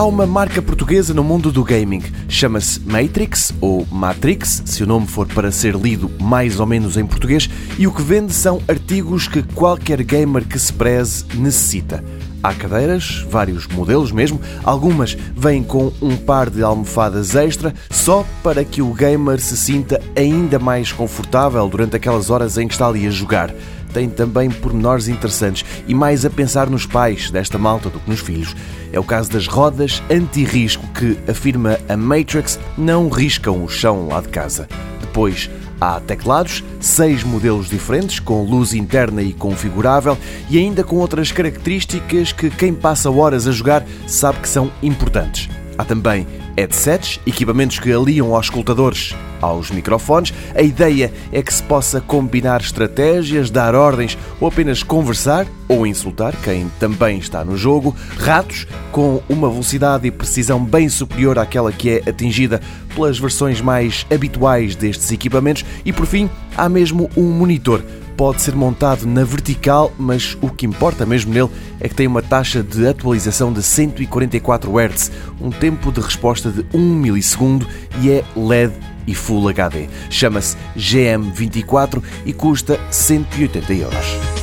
Há uma marca portuguesa no mundo do gaming. Chama-se Matrix ou Matrix, se o nome for para ser lido mais ou menos em português, e o que vende são artigos que qualquer gamer que se preze necessita. Há cadeiras, vários modelos mesmo, algumas vêm com um par de almofadas extra só para que o gamer se sinta ainda mais confortável durante aquelas horas em que está ali a jogar tem também pormenores interessantes e mais a pensar nos pais desta malta do que nos filhos. É o caso das rodas anti-risco que, afirma a Matrix, não riscam o chão lá de casa. Depois, Há teclados, seis modelos diferentes, com luz interna e configurável, e ainda com outras características que quem passa horas a jogar sabe que são importantes. Há também headsets, equipamentos que aliam aos escutadores aos microfones. A ideia é que se possa combinar estratégias, dar ordens ou apenas conversar ou insultar quem também está no jogo. Ratos com uma velocidade e precisão bem superior àquela que é atingida pelas versões mais habituais destes equipamentos. E por fim, há mesmo um monitor pode ser montado na vertical, mas o que importa mesmo nele é que tem uma taxa de atualização de 144 Hz, um tempo de resposta de 1 milissegundo e é LED e Full HD. Chama-se GM24 e custa 180 euros.